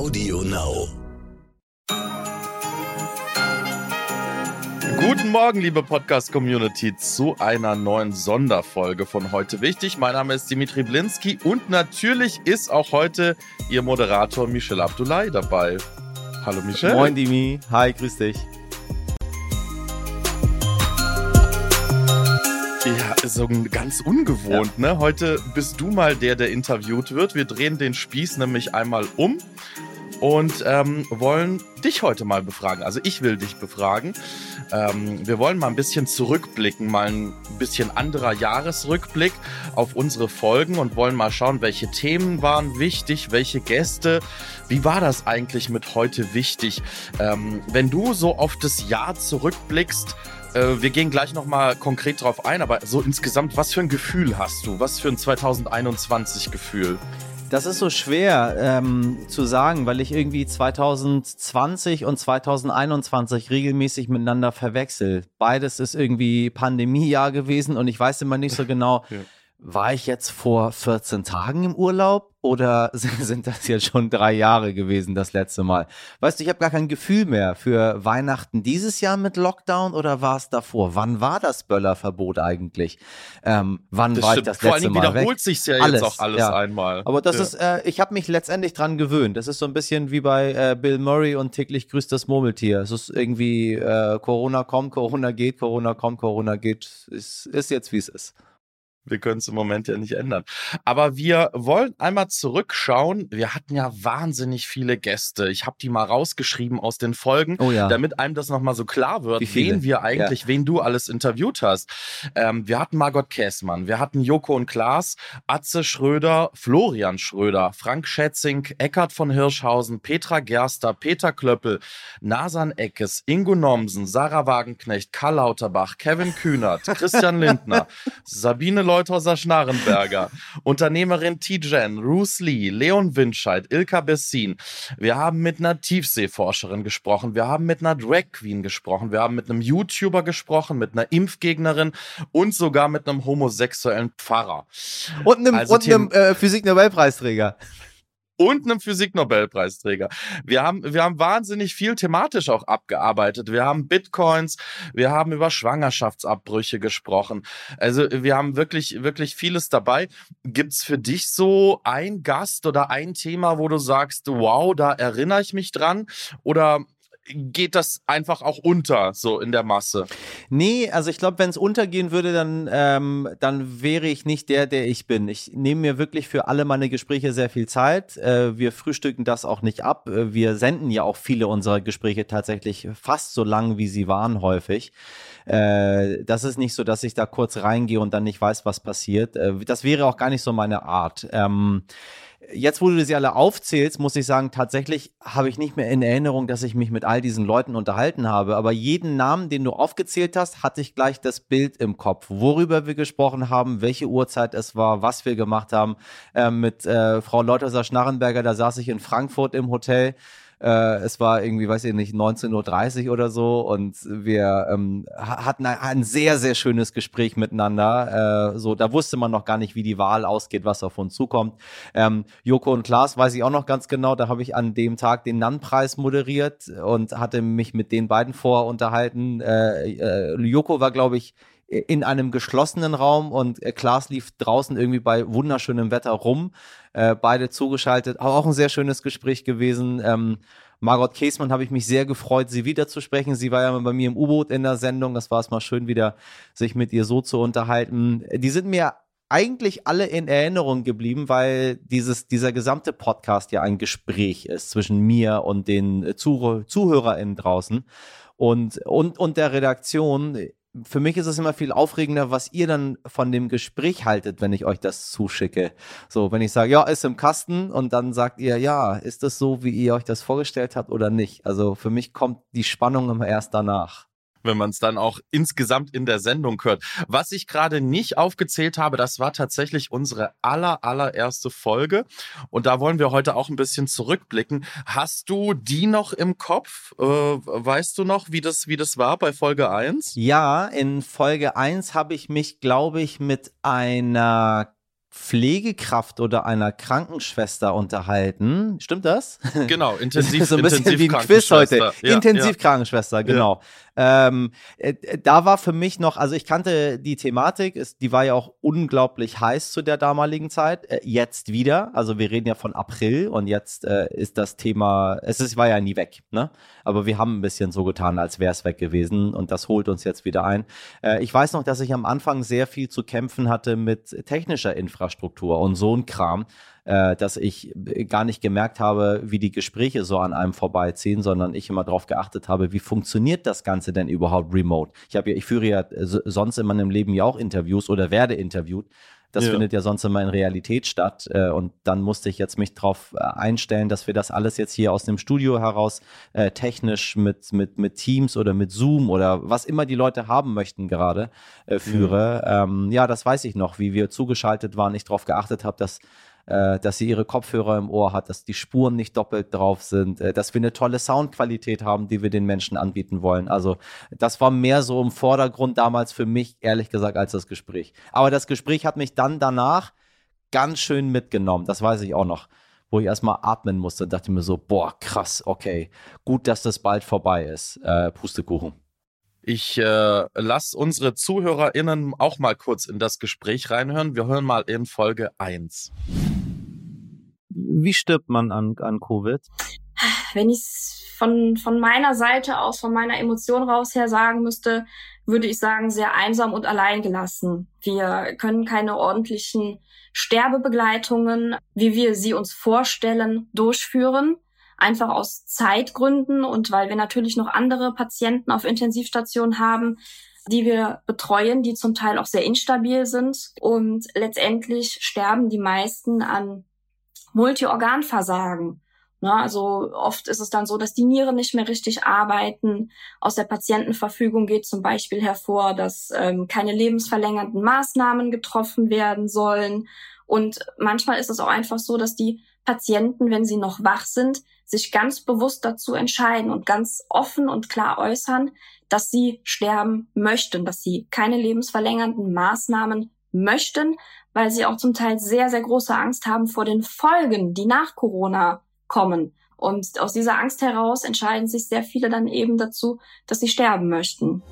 Audio Now. Guten Morgen, liebe Podcast-Community, zu einer neuen Sonderfolge von heute wichtig. Mein Name ist Dimitri Blinski und natürlich ist auch heute Ihr Moderator Michel Abdullahi dabei. Hallo Michel. Moin Dimi, hi, grüß dich. Ja, so ganz ungewohnt, ja. ne? Heute bist du mal der, der interviewt wird. Wir drehen den Spieß nämlich einmal um und ähm, wollen dich heute mal befragen. Also ich will dich befragen. Ähm, wir wollen mal ein bisschen zurückblicken, mal ein bisschen anderer Jahresrückblick auf unsere Folgen und wollen mal schauen, welche Themen waren wichtig, welche Gäste. Wie war das eigentlich mit heute wichtig? Ähm, wenn du so auf das Jahr zurückblickst, äh, wir gehen gleich nochmal konkret drauf ein, aber so insgesamt, was für ein Gefühl hast du? Was für ein 2021 Gefühl? Das ist so schwer ähm, zu sagen, weil ich irgendwie 2020 und 2021 regelmäßig miteinander verwechsel. Beides ist irgendwie Pandemiejahr gewesen und ich weiß immer nicht so genau, ja. War ich jetzt vor 14 Tagen im Urlaub oder sind das jetzt schon drei Jahre gewesen, das letzte Mal? Weißt du, ich habe gar kein Gefühl mehr für Weihnachten dieses Jahr mit Lockdown oder war es davor? Wann war das Böllerverbot eigentlich? Ähm, wann das war stimmt. ich das letzte Mal Vor allem Mal wiederholt weg? sich ja alles, jetzt auch alles ja. einmal. Aber das ja. ist, äh, ich habe mich letztendlich dran gewöhnt. Das ist so ein bisschen wie bei äh, Bill Murray und täglich grüßt das Murmeltier. Es ist irgendwie äh, Corona kommt, Corona geht, Corona kommt, Corona geht. Es ist jetzt, wie es ist. Wir können es im Moment ja nicht ändern. Aber wir wollen einmal zurückschauen. Wir hatten ja wahnsinnig viele Gäste. Ich habe die mal rausgeschrieben aus den Folgen, oh ja. damit einem das nochmal so klar wird, wen wir eigentlich, ja. wen du alles interviewt hast. Ähm, wir hatten Margot Käßmann, wir hatten Joko und Klaas, Atze Schröder, Florian Schröder, Frank Schätzing, Eckhard von Hirschhausen, Petra Gerster, Peter Klöppel, Nasan Eckes, Ingo Nomsen, Sarah Wagenknecht, Karl Lauterbach, Kevin Kühnert, Christian Lindner, Sabine Leuthauser Schnarrenberger, Unternehmerin T-Jen, Bruce Lee, Leon Winscheid, Ilka Bessin. Wir haben mit einer Tiefseeforscherin gesprochen, wir haben mit einer Drag Queen gesprochen, wir haben mit einem YouTuber gesprochen, mit einer Impfgegnerin und sogar mit einem homosexuellen Pfarrer. Und einem, also und einem äh, Physik-Nobelpreisträger und einem Physiknobelpreisträger. Wir haben, wir haben wahnsinnig viel thematisch auch abgearbeitet. Wir haben Bitcoins, wir haben über Schwangerschaftsabbrüche gesprochen. Also wir haben wirklich, wirklich vieles dabei. Gibt's für dich so ein Gast oder ein Thema, wo du sagst, wow, da erinnere ich mich dran? Oder geht das einfach auch unter, so in der Masse. Nee, also ich glaube, wenn es untergehen würde, dann, ähm, dann wäre ich nicht der, der ich bin. Ich nehme mir wirklich für alle meine Gespräche sehr viel Zeit. Äh, wir frühstücken das auch nicht ab. Äh, wir senden ja auch viele unserer Gespräche tatsächlich fast so lang, wie sie waren, häufig. Äh, das ist nicht so, dass ich da kurz reingehe und dann nicht weiß, was passiert. Äh, das wäre auch gar nicht so meine Art. Ähm, Jetzt, wo du sie alle aufzählst, muss ich sagen, tatsächlich habe ich nicht mehr in Erinnerung, dass ich mich mit all diesen Leuten unterhalten habe. Aber jeden Namen, den du aufgezählt hast, hatte ich gleich das Bild im Kopf, worüber wir gesprochen haben, welche Uhrzeit es war, was wir gemacht haben. Äh, mit äh, Frau Leuterser Schnarrenberger, da saß ich in Frankfurt im Hotel äh, es war irgendwie, weiß ich nicht, 19.30 Uhr oder so und wir ähm, hatten ein, ein, sehr, sehr schönes Gespräch miteinander. Äh, so, da wusste man noch gar nicht, wie die Wahl ausgeht, was auf uns zukommt. Ähm, Joko und Klaas weiß ich auch noch ganz genau, da habe ich an dem Tag den Nann-Preis moderiert und hatte mich mit den beiden vor unterhalten. Äh, äh, Joko war, glaube ich, in einem geschlossenen Raum und äh, Klaas lief draußen irgendwie bei wunderschönem Wetter rum. Äh, beide zugeschaltet. Auch ein sehr schönes Gespräch gewesen. Ähm, Margot Käßmann habe ich mich sehr gefreut, sie wiederzusprechen. Sie war ja bei mir im U-Boot in der Sendung. Das war es mal schön, wieder sich mit ihr so zu unterhalten. Die sind mir eigentlich alle in Erinnerung geblieben, weil dieses, dieser gesamte Podcast ja ein Gespräch ist zwischen mir und den Zuh ZuhörerInnen draußen und, und, und der Redaktion für mich ist es immer viel aufregender, was ihr dann von dem Gespräch haltet, wenn ich euch das zuschicke. So, wenn ich sage, ja, ist im Kasten und dann sagt ihr, ja, ist das so, wie ihr euch das vorgestellt habt oder nicht? Also für mich kommt die Spannung immer erst danach wenn man es dann auch insgesamt in der Sendung hört. Was ich gerade nicht aufgezählt habe, das war tatsächlich unsere aller, allererste Folge. Und da wollen wir heute auch ein bisschen zurückblicken. Hast du die noch im Kopf? Äh, weißt du noch, wie das, wie das war bei Folge 1? Ja, in Folge 1 habe ich mich, glaube ich, mit einer Pflegekraft oder einer Krankenschwester unterhalten. Stimmt das? Genau, intensiv. so ein bisschen wie ein Quiz heute. Ja, Intensivkrankenschwester, ja. genau. Ähm, äh, da war für mich noch, also ich kannte die Thematik, ist, die war ja auch unglaublich heiß zu der damaligen Zeit. Äh, jetzt wieder, also wir reden ja von April und jetzt äh, ist das Thema, es ist, war ja nie weg, ne? Aber wir haben ein bisschen so getan, als wäre es weg gewesen und das holt uns jetzt wieder ein. Äh, ich weiß noch, dass ich am Anfang sehr viel zu kämpfen hatte mit technischer Infrastruktur und so ein Kram äh, dass ich gar nicht gemerkt habe, wie die Gespräche so an einem vorbeiziehen, sondern ich immer darauf geachtet habe, wie funktioniert das Ganze denn überhaupt remote? Ich, habe ja, ich führe ja sonst in meinem Leben ja auch Interviews oder werde interviewt. Das ja. findet ja sonst immer in Realität statt. Äh, und dann musste ich jetzt mich darauf äh, einstellen, dass wir das alles jetzt hier aus dem Studio heraus äh, technisch mit, mit, mit Teams oder mit Zoom oder was immer die Leute haben möchten gerade äh, führe. Ja. Ähm, ja, das weiß ich noch, wie wir zugeschaltet waren, ich darauf geachtet habe, dass äh, dass sie ihre Kopfhörer im Ohr hat, dass die Spuren nicht doppelt drauf sind, äh, dass wir eine tolle Soundqualität haben, die wir den Menschen anbieten wollen. Also das war mehr so im Vordergrund damals für mich, ehrlich gesagt, als das Gespräch. Aber das Gespräch hat mich dann danach ganz schön mitgenommen, das weiß ich auch noch wo ich erstmal atmen musste und dachte mir so, boah, krass, okay, gut, dass das bald vorbei ist. Äh, Pustekuchen. Ich äh, lasse unsere ZuhörerInnen auch mal kurz in das Gespräch reinhören. Wir hören mal in Folge 1. Wie stirbt man an, an Covid? Wenn ich es von, von meiner Seite aus, von meiner Emotion raus her sagen müsste, würde ich sagen, sehr einsam und allein gelassen. Wir können keine ordentlichen Sterbebegleitungen, wie wir sie uns vorstellen, durchführen einfach aus Zeitgründen und weil wir natürlich noch andere Patienten auf Intensivstationen haben, die wir betreuen, die zum Teil auch sehr instabil sind. Und letztendlich sterben die meisten an Multiorganversagen. Ne, also oft ist es dann so, dass die Nieren nicht mehr richtig arbeiten. Aus der Patientenverfügung geht zum Beispiel hervor, dass ähm, keine lebensverlängernden Maßnahmen getroffen werden sollen. Und manchmal ist es auch einfach so, dass die Patienten, wenn sie noch wach sind, sich ganz bewusst dazu entscheiden und ganz offen und klar äußern, dass sie sterben möchten, dass sie keine lebensverlängernden Maßnahmen möchten, weil sie auch zum Teil sehr, sehr große Angst haben vor den Folgen, die nach Corona kommen. Und aus dieser Angst heraus entscheiden sich sehr viele dann eben dazu, dass sie sterben möchten.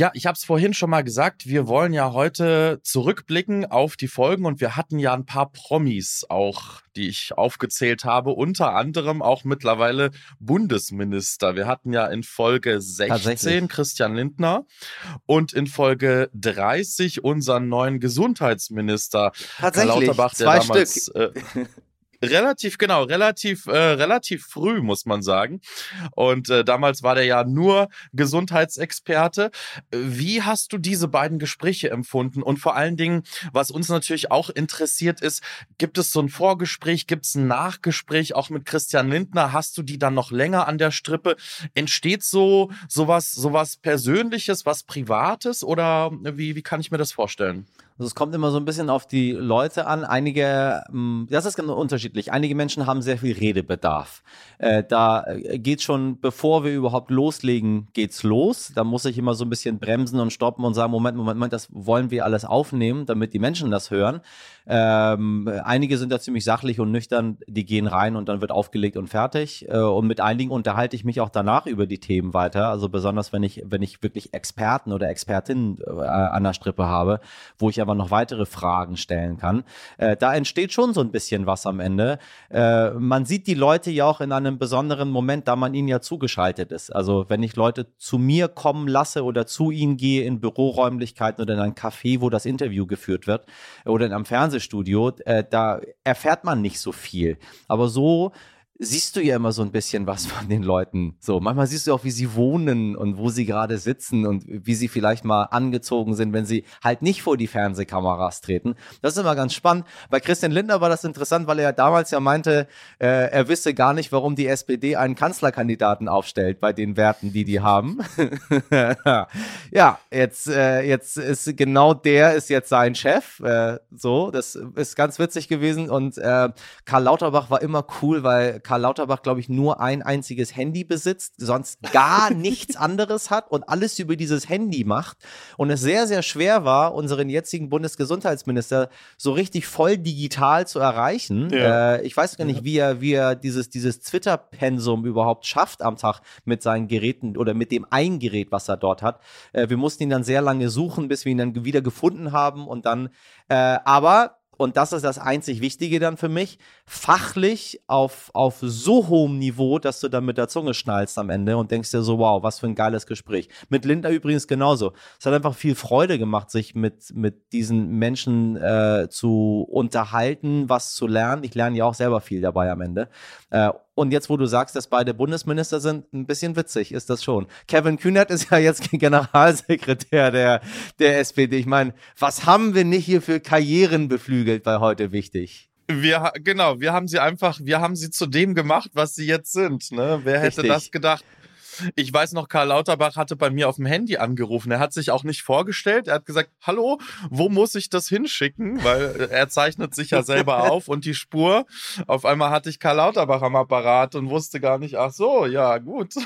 Ja, ich habe es vorhin schon mal gesagt, wir wollen ja heute zurückblicken auf die Folgen und wir hatten ja ein paar Promis auch, die ich aufgezählt habe, unter anderem auch mittlerweile Bundesminister. Wir hatten ja in Folge 16 Christian Lindner und in Folge 30 unseren neuen Gesundheitsminister Tatsächlich, Lauterbach, der zwei damals Stück. Äh, relativ, genau, relativ, äh, relativ früh, muss man sagen. Und äh, damals war der ja nur Gesundheitsexperte. Wie hast du diese beiden Gespräche empfunden? Und vor allen Dingen, was uns natürlich auch interessiert ist, gibt es so ein Vorgespräch, gibt es ein Nachgespräch auch mit Christian Lindner? Hast du die dann noch länger an der Strippe? Entsteht so sowas, sowas Persönliches, was Privates oder wie, wie kann ich mir das vorstellen? Also es kommt immer so ein bisschen auf die Leute an. Einige, hm, das ist genau unterschiedlich. Einige Menschen haben sehr viel Redebedarf. Äh, da äh, geht schon, bevor wir überhaupt loslegen, geht's los. Da muss ich immer so ein bisschen bremsen und stoppen und sagen, Moment, Moment, Moment, das wollen wir alles aufnehmen, damit die Menschen das hören. Ähm, einige sind da ziemlich sachlich und nüchtern, die gehen rein und dann wird aufgelegt und fertig. Äh, und mit einigen unterhalte ich mich auch danach über die Themen weiter. Also besonders wenn ich, wenn ich wirklich Experten oder Expertinnen äh, an der Strippe habe, wo ich aber noch weitere Fragen stellen kann. Äh, da entsteht schon so ein bisschen was am Ende. Äh, man sieht die Leute ja auch in einem besonderen Moment, da man ihnen ja zugeschaltet ist. Also wenn ich Leute zu mir kommen lasse oder zu ihnen gehe in Büroräumlichkeiten oder in ein Café, wo das Interview geführt wird oder in einem Fernseh Fernsehstudio, äh, da erfährt man nicht so viel. Aber so siehst du ja immer so ein bisschen was von den Leuten. So, manchmal siehst du auch, wie sie wohnen und wo sie gerade sitzen und wie sie vielleicht mal angezogen sind, wenn sie halt nicht vor die Fernsehkameras treten. Das ist immer ganz spannend. Bei Christian Lindner war das interessant, weil er ja damals ja meinte, äh, er wisse gar nicht, warum die SPD einen Kanzlerkandidaten aufstellt bei den Werten, die die haben. ja, jetzt, äh, jetzt ist genau der ist jetzt sein Chef. Äh, so, das ist ganz witzig gewesen und äh, Karl Lauterbach war immer cool, weil Karl Lauterbach, glaube ich, nur ein einziges Handy besitzt, sonst gar nichts anderes hat und alles über dieses Handy macht. Und es sehr, sehr schwer war, unseren jetzigen Bundesgesundheitsminister so richtig voll digital zu erreichen. Ja. Äh, ich weiß gar nicht, ja. wie er, wie er dieses, dieses Twitter-Pensum überhaupt schafft am Tag mit seinen Geräten oder mit dem ein Gerät, was er dort hat. Äh, wir mussten ihn dann sehr lange suchen, bis wir ihn dann wieder gefunden haben und dann, äh, aber und das ist das einzig Wichtige dann für mich, fachlich auf, auf so hohem Niveau, dass du dann mit der Zunge schnallst am Ende und denkst dir so, wow, was für ein geiles Gespräch. Mit Linda übrigens genauso. Es hat einfach viel Freude gemacht, sich mit, mit diesen Menschen äh, zu unterhalten, was zu lernen. Ich lerne ja auch selber viel dabei am Ende. Äh, und jetzt, wo du sagst, dass beide Bundesminister sind, ein bisschen witzig ist das schon. Kevin Kühnert ist ja jetzt Generalsekretär der, der SPD. Ich meine, was haben wir nicht hier für Karrieren beflügelt bei heute wichtig? Wir, genau, wir haben sie einfach, wir haben sie zu dem gemacht, was sie jetzt sind. Ne? Wer hätte Richtig. das gedacht? Ich weiß noch, Karl Lauterbach hatte bei mir auf dem Handy angerufen. Er hat sich auch nicht vorgestellt. Er hat gesagt, hallo, wo muss ich das hinschicken? Weil er zeichnet sich ja selber auf und die Spur. Auf einmal hatte ich Karl Lauterbach am Apparat und wusste gar nicht, ach so, ja, gut.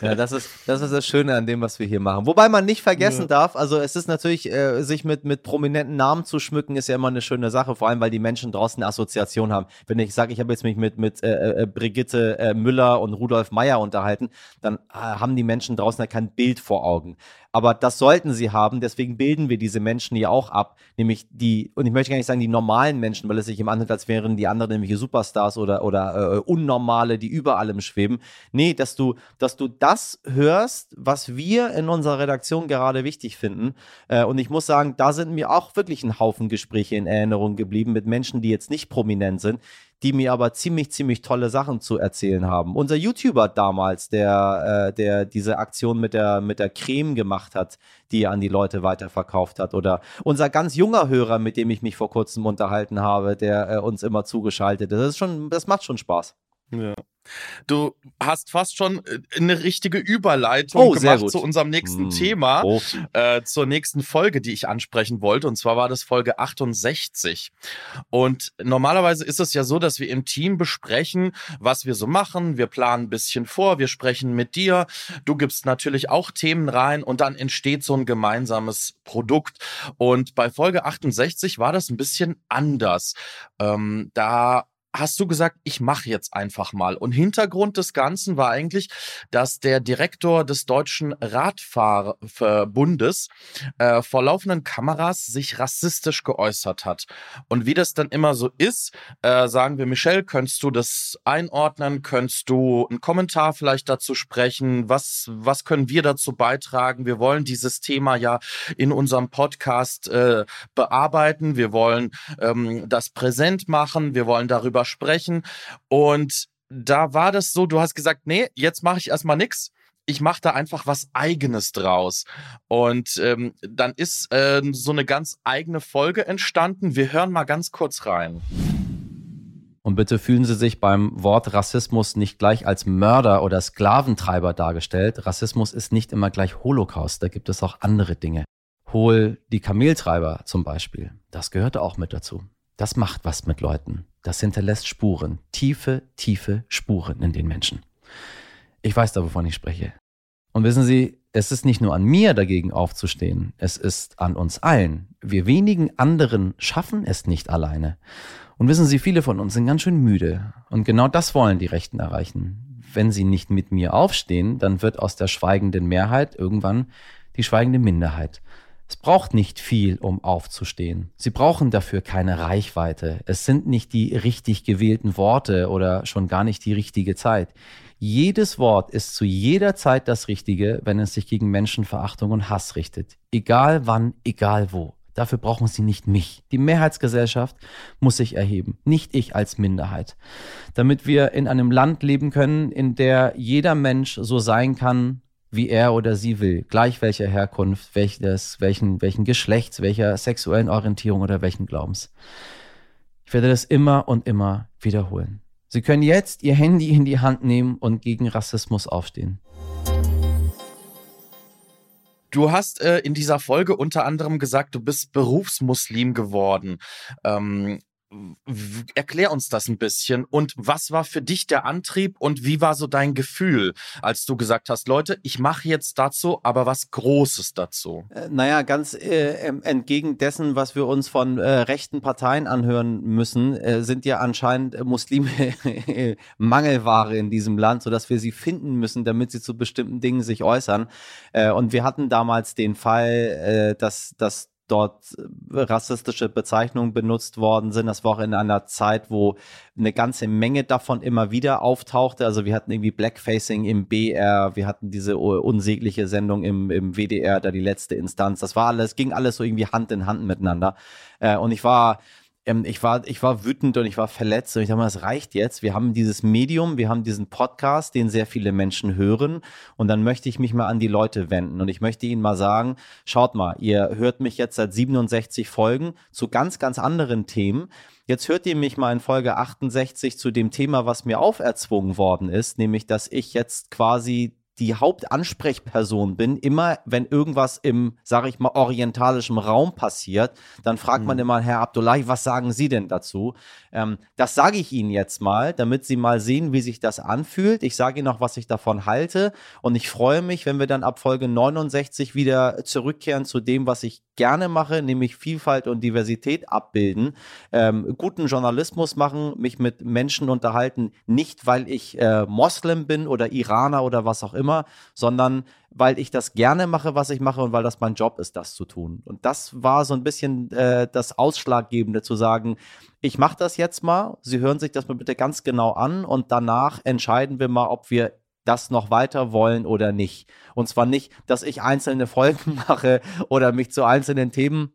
Ja, das ist, das ist das Schöne an dem, was wir hier machen. Wobei man nicht vergessen ja. darf, also es ist natürlich, äh, sich mit, mit prominenten Namen zu schmücken, ist ja immer eine schöne Sache, vor allem, weil die Menschen draußen eine Assoziation haben. Wenn ich sage, ich habe jetzt mich mit, mit äh, äh, Brigitte äh, Müller und Rudolf Meyer unterhalten, dann äh, haben die Menschen draußen ja kein Bild vor Augen. Aber das sollten sie haben, deswegen bilden wir diese Menschen ja auch ab, nämlich die, und ich möchte gar nicht sagen die normalen Menschen, weil es sich im anhört, als wären die anderen nämlich Superstars oder, oder äh, Unnormale, die über allem schweben. Nee, dass du, dass du das hörst, was wir in unserer Redaktion gerade wichtig finden. Äh, und ich muss sagen, da sind mir auch wirklich ein Haufen Gespräche in Erinnerung geblieben mit Menschen, die jetzt nicht prominent sind, die mir aber ziemlich, ziemlich tolle Sachen zu erzählen haben. Unser YouTuber damals, der, äh, der diese Aktion mit der, mit der Creme gemacht hat, die er an die Leute weiterverkauft hat. Oder unser ganz junger Hörer, mit dem ich mich vor kurzem unterhalten habe, der äh, uns immer zugeschaltet ist. Das ist schon, das macht schon Spaß. Ja. Du hast fast schon äh, eine richtige Überleitung oh, gemacht zu unserem nächsten mm. Thema, oh. äh, zur nächsten Folge, die ich ansprechen wollte. Und zwar war das Folge 68. Und normalerweise ist es ja so, dass wir im Team besprechen, was wir so machen. Wir planen ein bisschen vor, wir sprechen mit dir. Du gibst natürlich auch Themen rein und dann entsteht so ein gemeinsames Produkt. Und bei Folge 68 war das ein bisschen anders. Ähm, da hast du gesagt, ich mache jetzt einfach mal. Und Hintergrund des Ganzen war eigentlich, dass der Direktor des Deutschen Radfahrverbundes äh, vor laufenden Kameras sich rassistisch geäußert hat. Und wie das dann immer so ist, äh, sagen wir, Michelle, könntest du das einordnen? Könntest du einen Kommentar vielleicht dazu sprechen? Was, was können wir dazu beitragen? Wir wollen dieses Thema ja in unserem Podcast äh, bearbeiten. Wir wollen ähm, das präsent machen. Wir wollen darüber sprechen. Und da war das so, du hast gesagt, nee, jetzt mache ich erstmal nichts. Ich mache da einfach was Eigenes draus. Und ähm, dann ist äh, so eine ganz eigene Folge entstanden. Wir hören mal ganz kurz rein. Und bitte fühlen Sie sich beim Wort Rassismus nicht gleich als Mörder oder Sklaventreiber dargestellt. Rassismus ist nicht immer gleich Holocaust. Da gibt es auch andere Dinge. Hol die Kameltreiber zum Beispiel. Das gehört auch mit dazu. Das macht was mit Leuten. Das hinterlässt Spuren, tiefe, tiefe Spuren in den Menschen. Ich weiß da, wovon ich spreche. Und wissen Sie, es ist nicht nur an mir dagegen aufzustehen, es ist an uns allen. Wir wenigen anderen schaffen es nicht alleine. Und wissen Sie, viele von uns sind ganz schön müde. Und genau das wollen die Rechten erreichen. Wenn sie nicht mit mir aufstehen, dann wird aus der schweigenden Mehrheit irgendwann die schweigende Minderheit. Es braucht nicht viel, um aufzustehen. Sie brauchen dafür keine Reichweite. Es sind nicht die richtig gewählten Worte oder schon gar nicht die richtige Zeit. Jedes Wort ist zu jeder Zeit das Richtige, wenn es sich gegen Menschenverachtung und Hass richtet. Egal wann, egal wo. Dafür brauchen sie nicht mich. Die Mehrheitsgesellschaft muss sich erheben, nicht ich als Minderheit. Damit wir in einem Land leben können, in der jeder Mensch so sein kann, wie er oder sie will, gleich welcher Herkunft, welches, welchen, welchen Geschlechts, welcher sexuellen Orientierung oder welchen Glaubens. Ich werde das immer und immer wiederholen. Sie können jetzt Ihr Handy in die Hand nehmen und gegen Rassismus aufstehen. Du hast äh, in dieser Folge unter anderem gesagt, du bist Berufsmuslim geworden. Ähm, erklär uns das ein bisschen. Und was war für dich der Antrieb und wie war so dein Gefühl, als du gesagt hast, Leute, ich mache jetzt dazu, aber was Großes dazu? Äh, naja, ganz äh, entgegen dessen, was wir uns von äh, rechten Parteien anhören müssen, äh, sind ja anscheinend Muslime Mangelware in diesem Land, sodass wir sie finden müssen, damit sie zu bestimmten Dingen sich äußern. Äh, und wir hatten damals den Fall, äh, dass, dass dort äh, rassistische Bezeichnungen benutzt worden sind. Das war auch in einer Zeit, wo eine ganze Menge davon immer wieder auftauchte. Also wir hatten irgendwie Blackfacing im BR, wir hatten diese unsägliche Sendung im, im WDR, da die letzte Instanz. Das war alles, ging alles so irgendwie Hand in Hand miteinander. Äh, und ich war ähm, ich, war, ich war wütend und ich war verletzt und ich dachte mal, das reicht jetzt. Wir haben dieses Medium, wir haben diesen Podcast, den sehr viele Menschen hören und dann möchte ich mich mal an die Leute wenden und ich möchte ihnen mal sagen, schaut mal, ihr hört mich jetzt seit 67 Folgen zu ganz, ganz anderen Themen. Jetzt hört ihr mich mal in Folge 68 zu dem Thema, was mir auferzwungen worden ist, nämlich, dass ich jetzt quasi die Hauptansprechperson bin, immer wenn irgendwas im, sage ich mal, orientalischen Raum passiert, dann fragt mhm. man immer, Herr Abdullahi, was sagen Sie denn dazu? Ähm, das sage ich Ihnen jetzt mal, damit Sie mal sehen, wie sich das anfühlt. Ich sage Ihnen auch, was ich davon halte und ich freue mich, wenn wir dann ab Folge 69 wieder zurückkehren zu dem, was ich gerne mache, nämlich Vielfalt und Diversität abbilden, ähm, guten Journalismus machen, mich mit Menschen unterhalten, nicht weil ich äh, Moslem bin oder Iraner oder was auch immer, sondern weil ich das gerne mache, was ich mache und weil das mein Job ist, das zu tun. Und das war so ein bisschen äh, das Ausschlaggebende zu sagen, ich mache das jetzt mal, Sie hören sich das mal bitte ganz genau an und danach entscheiden wir mal, ob wir das noch weiter wollen oder nicht. Und zwar nicht, dass ich einzelne Folgen mache oder mich zu einzelnen Themen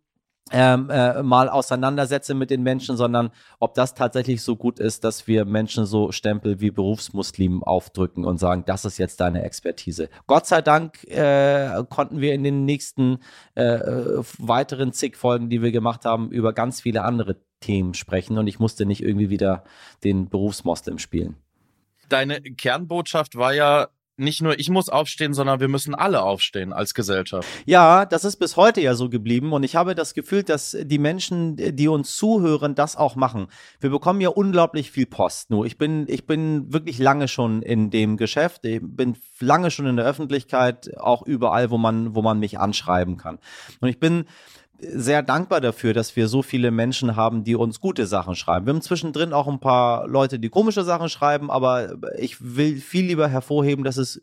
ähm, äh, mal auseinandersetze mit den Menschen, sondern ob das tatsächlich so gut ist, dass wir Menschen so Stempel wie Berufsmuslim aufdrücken und sagen, das ist jetzt deine Expertise. Gott sei Dank äh, konnten wir in den nächsten äh weiteren zig Folgen, die wir gemacht haben, über ganz viele andere Themen sprechen und ich musste nicht irgendwie wieder den Berufsmoslem spielen deine Kernbotschaft war ja nicht nur ich muss aufstehen, sondern wir müssen alle aufstehen als Gesellschaft. Ja, das ist bis heute ja so geblieben und ich habe das Gefühl, dass die Menschen, die uns zuhören, das auch machen. Wir bekommen ja unglaublich viel Post. Nur ich bin, ich bin wirklich lange schon in dem Geschäft, ich bin lange schon in der Öffentlichkeit, auch überall, wo man, wo man mich anschreiben kann. Und ich bin sehr dankbar dafür, dass wir so viele Menschen haben, die uns gute Sachen schreiben. Wir haben zwischendrin auch ein paar Leute, die komische Sachen schreiben, aber ich will viel lieber hervorheben, dass es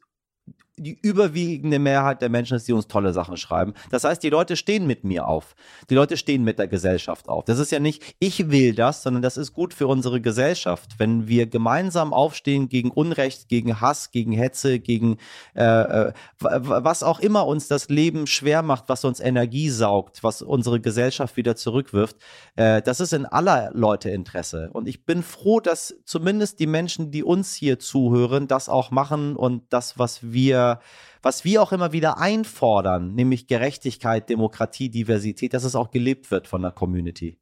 die überwiegende Mehrheit der Menschen ist, die uns tolle Sachen schreiben. Das heißt, die Leute stehen mit mir auf. Die Leute stehen mit der Gesellschaft auf. Das ist ja nicht, ich will das, sondern das ist gut für unsere Gesellschaft. Wenn wir gemeinsam aufstehen gegen Unrecht, gegen Hass, gegen Hetze, gegen äh, äh was auch immer uns das Leben schwer macht, was uns Energie saugt, was unsere Gesellschaft wieder zurückwirft, äh, das ist in aller Leute Interesse. Und ich bin froh, dass zumindest die Menschen, die uns hier zuhören, das auch machen und das, was wir was wir auch immer wieder einfordern, nämlich Gerechtigkeit, Demokratie, Diversität, dass es auch gelebt wird von der Community.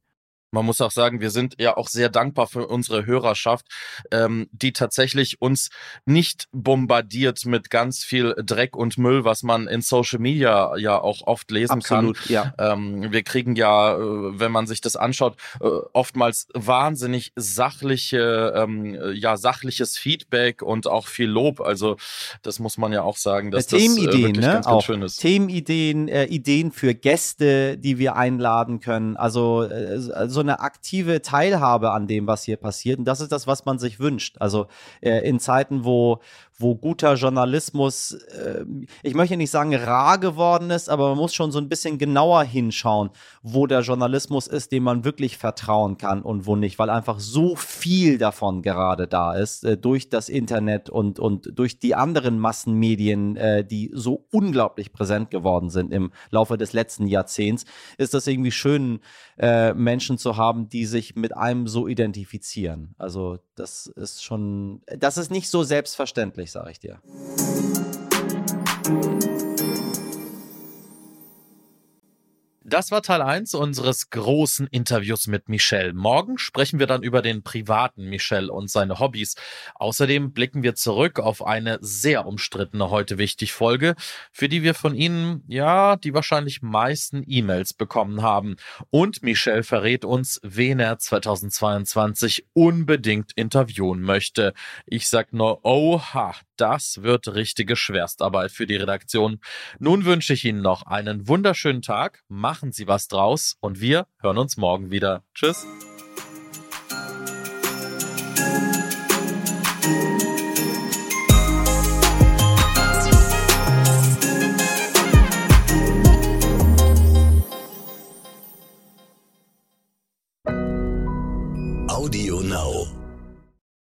Man muss auch sagen, wir sind ja auch sehr dankbar für unsere Hörerschaft, ähm, die tatsächlich uns nicht bombardiert mit ganz viel Dreck und Müll, was man in Social Media ja auch oft lesen Absolut, kann. Ja. Ähm, wir kriegen ja, äh, wenn man sich das anschaut, äh, oftmals wahnsinnig sachliche, ähm, ja, sachliches Feedback und auch viel Lob. Also das muss man ja auch sagen, dass äh, Themenideen, das äh, wirklich ne? ganz, ganz schön ist. Themenideen, äh, Ideen für Gäste, die wir einladen können. Also äh, so eine aktive Teilhabe an dem, was hier passiert. Und das ist das, was man sich wünscht. Also äh, in Zeiten, wo, wo guter Journalismus, äh, ich möchte nicht sagen rar geworden ist, aber man muss schon so ein bisschen genauer hinschauen, wo der Journalismus ist, dem man wirklich vertrauen kann und wo nicht, weil einfach so viel davon gerade da ist, äh, durch das Internet und, und durch die anderen Massenmedien, äh, die so unglaublich präsent geworden sind im Laufe des letzten Jahrzehnts, ist das irgendwie schön, äh, Menschen zu haben, die sich mit einem so identifizieren. Also das ist schon, das ist nicht so selbstverständlich, sage ich dir. Das war Teil 1 unseres großen Interviews mit Michelle. Morgen sprechen wir dann über den privaten Michelle und seine Hobbys. Außerdem blicken wir zurück auf eine sehr umstrittene heute wichtig Folge, für die wir von Ihnen, ja, die wahrscheinlich meisten E-Mails bekommen haben. Und Michelle verrät uns, wen er 2022 unbedingt interviewen möchte. Ich sag nur, oha, das wird richtige Schwerstarbeit für die Redaktion. Nun wünsche ich Ihnen noch einen wunderschönen Tag. Machen Sie was draus und wir hören uns morgen wieder. Tschüss.